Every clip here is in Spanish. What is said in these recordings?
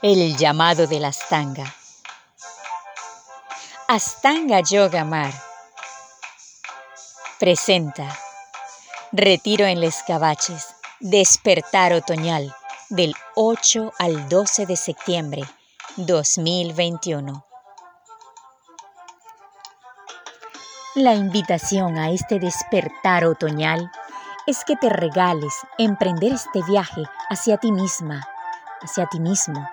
el llamado de la Astanga. Astanga Yoga Mar presenta Retiro en Les Cabaches, Despertar Otoñal, del 8 al 12 de septiembre 2021. La invitación a este despertar otoñal es que te regales emprender este viaje hacia ti misma, hacia ti mismo,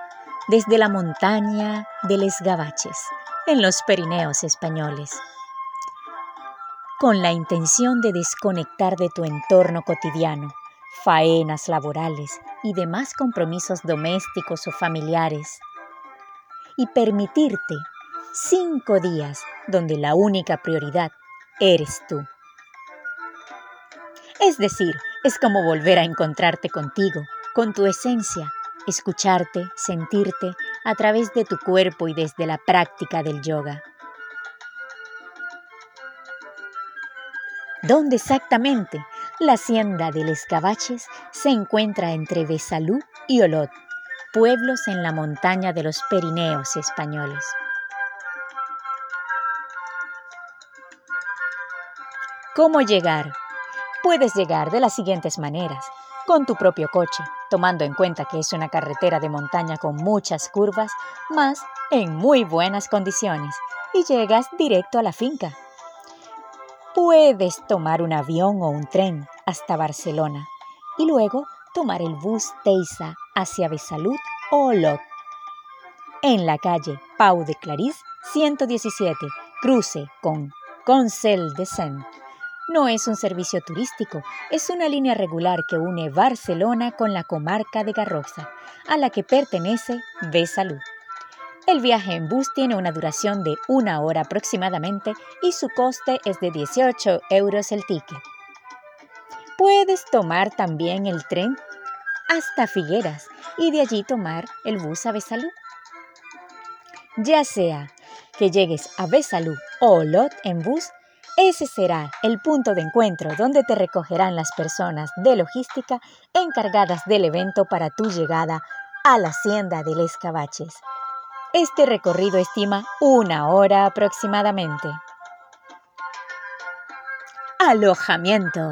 desde la montaña de Les Gabaches, en los Pirineos españoles, con la intención de desconectar de tu entorno cotidiano, faenas laborales y demás compromisos domésticos o familiares, y permitirte cinco días donde la única prioridad eres tú. Es decir, es como volver a encontrarte contigo, con tu esencia, escucharte, sentirte a través de tu cuerpo y desde la práctica del yoga. ¿Dónde exactamente? La hacienda de Les Cabaches se encuentra entre Besalú y Olot, pueblos en la montaña de los Pirineos españoles. ¿Cómo llegar? Puedes llegar de las siguientes maneras con tu propio coche, tomando en cuenta que es una carretera de montaña con muchas curvas, más en muy buenas condiciones, y llegas directo a la finca. Puedes tomar un avión o un tren hasta Barcelona y luego tomar el bus Teisa hacia Besalud o Olot. En la calle Pau de Clarís 117, cruce con Concel de Saint no es un servicio turístico, es una línea regular que une Barcelona con la comarca de Garroxa, a la que pertenece Besalú. El viaje en bus tiene una duración de una hora aproximadamente y su coste es de 18 euros el ticket. Puedes tomar también el tren hasta Figueras y de allí tomar el bus a Besalú. Ya sea que llegues a Besalú o Olot en bus, ese será el punto de encuentro donde te recogerán las personas de logística encargadas del evento para tu llegada a la hacienda de Les Cabaches. Este recorrido estima una hora aproximadamente. Alojamiento.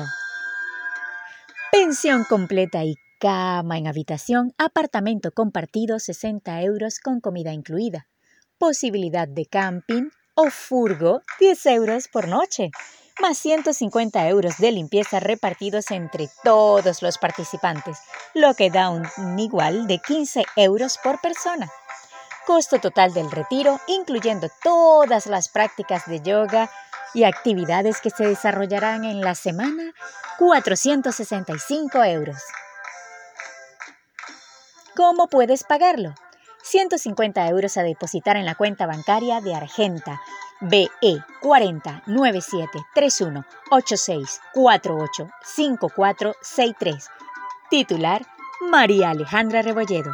Pensión completa y cama en habitación, apartamento compartido 60 euros con comida incluida. Posibilidad de camping o furgo 10 euros por noche, más 150 euros de limpieza repartidos entre todos los participantes, lo que da un igual de 15 euros por persona. Costo total del retiro, incluyendo todas las prácticas de yoga y actividades que se desarrollarán en la semana, 465 euros. ¿Cómo puedes pagarlo? 150 euros a depositar en la cuenta bancaria de Argenta BE 40 97 31 86 48 54 63. Titular María Alejandra Rebolledo.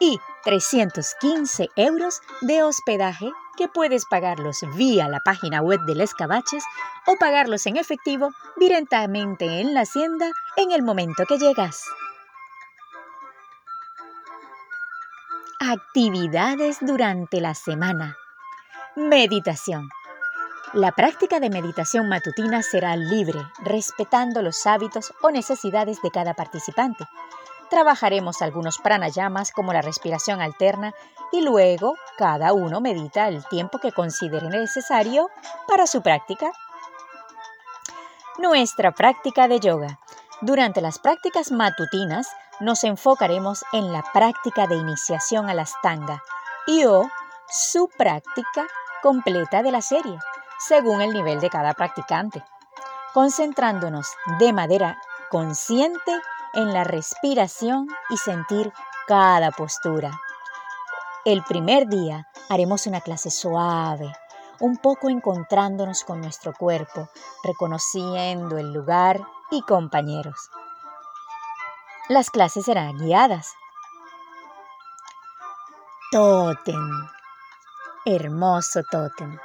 Y 315 euros de hospedaje que puedes pagarlos vía la página web del Escabaches o pagarlos en efectivo directamente en la hacienda en el momento que llegas. Actividades durante la semana. Meditación. La práctica de meditación matutina será libre, respetando los hábitos o necesidades de cada participante. Trabajaremos algunos pranayamas como la respiración alterna y luego cada uno medita el tiempo que considere necesario para su práctica. Nuestra práctica de yoga. Durante las prácticas matutinas nos enfocaremos en la práctica de iniciación a la stanga y o su práctica completa de la serie, según el nivel de cada practicante, concentrándonos de manera consciente en la respiración y sentir cada postura. El primer día haremos una clase suave, un poco encontrándonos con nuestro cuerpo, reconociendo el lugar y compañeros. Las clases serán guiadas. Totem. Hermoso tótem.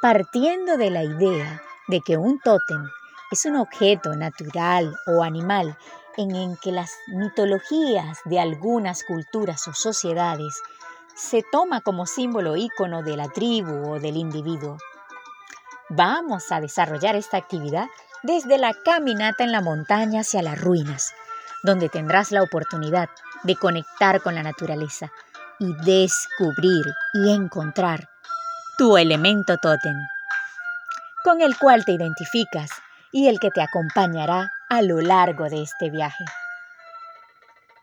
Partiendo de la idea de que un tótem es un objeto natural o animal en que las mitologías de algunas culturas o sociedades se toma como símbolo ícono de la tribu o del individuo. Vamos a desarrollar esta actividad desde la caminata en la montaña hacia las ruinas, donde tendrás la oportunidad de conectar con la naturaleza y descubrir y encontrar tu elemento tótem, con el cual te identificas y el que te acompañará a lo largo de este viaje.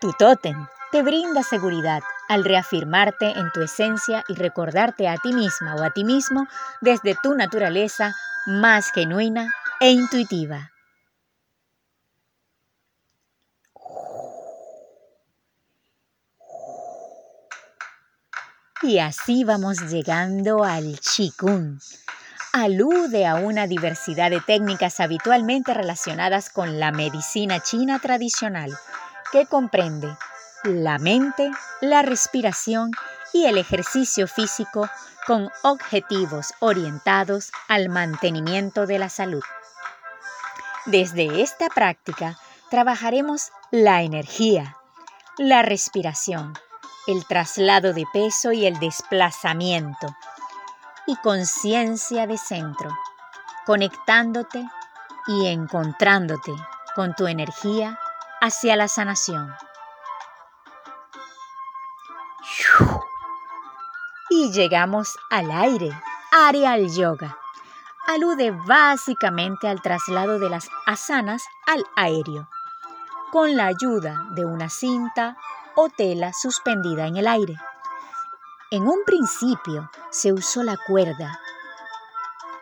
Tu tótem te brinda seguridad al reafirmarte en tu esencia y recordarte a ti misma o a ti mismo desde tu naturaleza más genuina e intuitiva. Y así vamos llegando al Qigong. Alude a una diversidad de técnicas habitualmente relacionadas con la medicina china tradicional, que comprende la mente, la respiración y el ejercicio físico con objetivos orientados al mantenimiento de la salud. Desde esta práctica trabajaremos la energía, la respiración, el traslado de peso y el desplazamiento, y conciencia de centro, conectándote y encontrándote con tu energía hacia la sanación. Y llegamos al aire, Areal Yoga. Alude básicamente al traslado de las asanas al aéreo, con la ayuda de una cinta o tela suspendida en el aire. En un principio se usó la cuerda.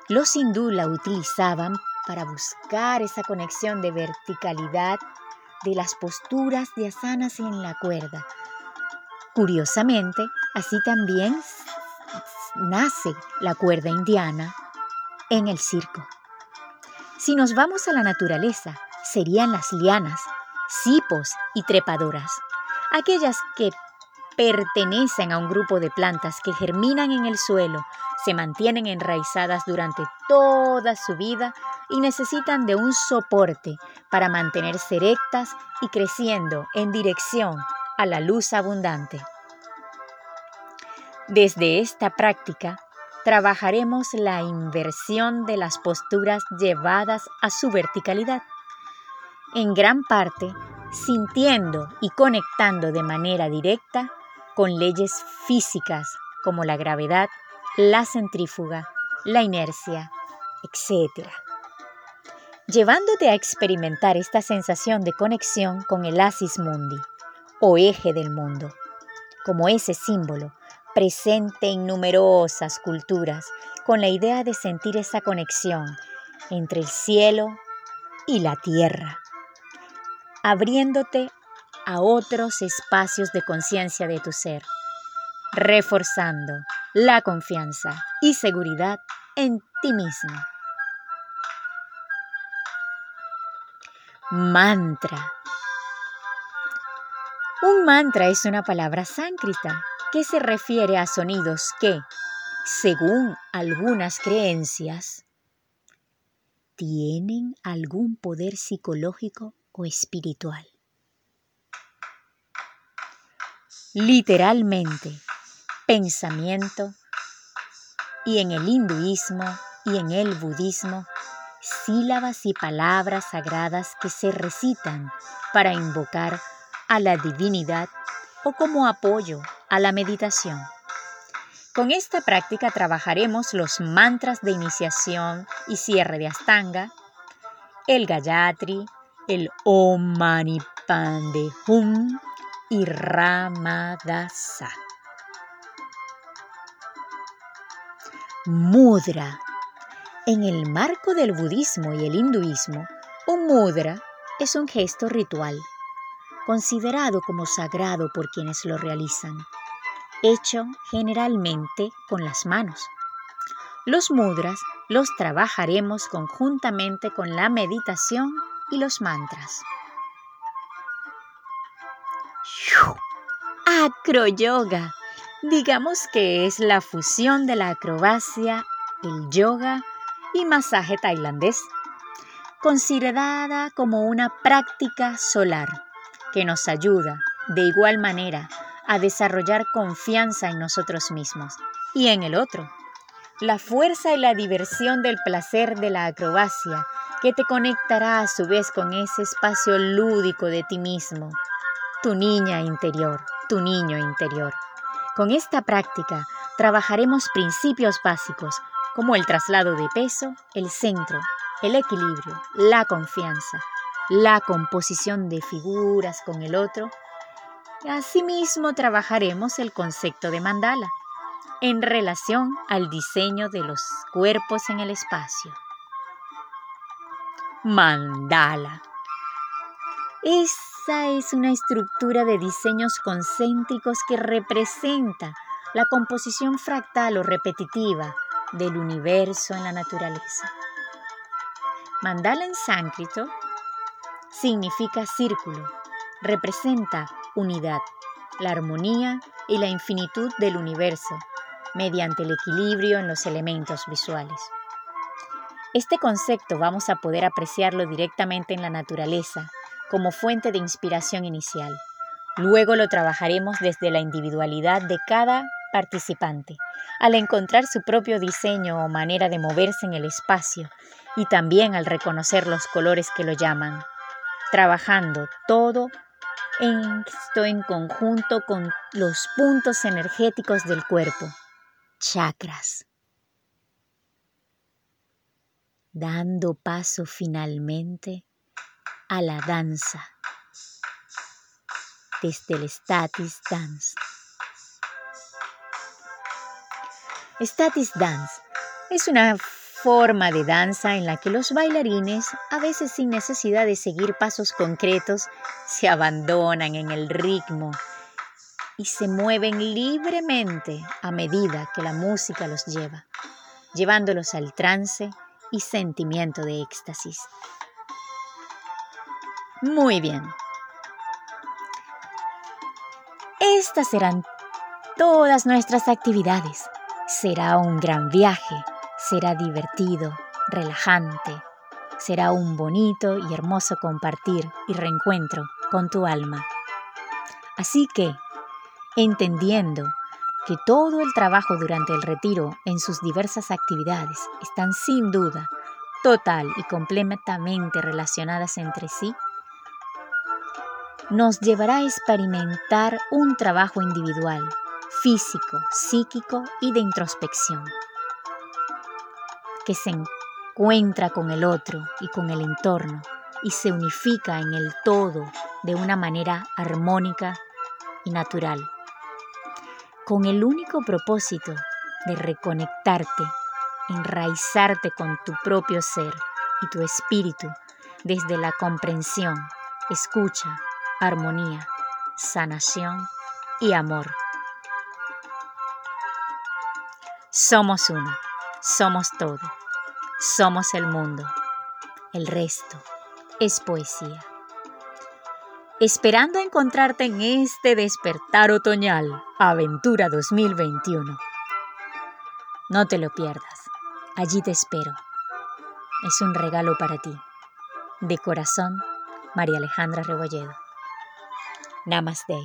Los hindú la utilizaban para buscar esa conexión de verticalidad de las posturas de asanas en la cuerda. Curiosamente, así también nace la cuerda indiana en el circo. Si nos vamos a la naturaleza, serían las lianas, cipos y trepadoras aquellas que pertenecen a un grupo de plantas que germinan en el suelo, se mantienen enraizadas durante toda su vida y necesitan de un soporte para mantenerse erectas y creciendo en dirección a la luz abundante. Desde esta práctica, trabajaremos la inversión de las posturas llevadas a su verticalidad. En gran parte, sintiendo y conectando de manera directa con leyes físicas como la gravedad, la centrífuga, la inercia, etc. Llevándote a experimentar esta sensación de conexión con el Asis Mundi, o eje del mundo, como ese símbolo presente en numerosas culturas, con la idea de sentir esa conexión entre el cielo y la tierra abriéndote a otros espacios de conciencia de tu ser, reforzando la confianza y seguridad en ti mismo. Mantra. Un mantra es una palabra sánscrita que se refiere a sonidos que, según algunas creencias, tienen algún poder psicológico espiritual. Literalmente, pensamiento y en el hinduismo y en el budismo, sílabas y palabras sagradas que se recitan para invocar a la divinidad o como apoyo a la meditación. Con esta práctica trabajaremos los mantras de iniciación y cierre de Astanga, el Gayatri, el Om Padme Hum y Ramadasa. Mudra. En el marco del budismo y el hinduismo, un mudra es un gesto ritual, considerado como sagrado por quienes lo realizan, hecho generalmente con las manos. Los mudras los trabajaremos conjuntamente con la meditación y los mantras. Acroyoga. Digamos que es la fusión de la acrobacia, el yoga y masaje tailandés. considerada como una práctica solar que nos ayuda de igual manera a desarrollar confianza en nosotros mismos y en el otro. La fuerza y la diversión del placer de la acrobacia que te conectará a su vez con ese espacio lúdico de ti mismo, tu niña interior, tu niño interior. Con esta práctica trabajaremos principios básicos como el traslado de peso, el centro, el equilibrio, la confianza, la composición de figuras con el otro. Asimismo trabajaremos el concepto de mandala en relación al diseño de los cuerpos en el espacio. Mandala. Esa es una estructura de diseños concéntricos que representa la composición fractal o repetitiva del universo en la naturaleza. Mandala en sánscrito significa círculo, representa unidad, la armonía y la infinitud del universo mediante el equilibrio en los elementos visuales. Este concepto vamos a poder apreciarlo directamente en la naturaleza como fuente de inspiración inicial. Luego lo trabajaremos desde la individualidad de cada participante, al encontrar su propio diseño o manera de moverse en el espacio y también al reconocer los colores que lo llaman, trabajando todo esto en conjunto con los puntos energéticos del cuerpo, chakras. Dando paso finalmente a la danza desde el status dance. Status dance es una forma de danza en la que los bailarines, a veces sin necesidad de seguir pasos concretos, se abandonan en el ritmo y se mueven libremente a medida que la música los lleva, llevándolos al trance y sentimiento de éxtasis. Muy bien. Estas serán todas nuestras actividades. Será un gran viaje será divertido, relajante, será un bonito y hermoso compartir y reencuentro con tu alma. Así que, entendiendo que todo el trabajo durante el retiro en sus diversas actividades están sin duda total y completamente relacionadas entre sí, nos llevará a experimentar un trabajo individual, físico, psíquico y de introspección que se encuentra con el otro y con el entorno y se unifica en el todo de una manera armónica y natural, con el único propósito de reconectarte, enraizarte con tu propio ser y tu espíritu desde la comprensión, escucha, armonía, sanación y amor. Somos uno. Somos todo. Somos el mundo. El resto es poesía. Esperando encontrarte en este despertar otoñal, Aventura 2021. No te lo pierdas. Allí te espero. Es un regalo para ti. De corazón, María Alejandra Rebolledo. Namaste.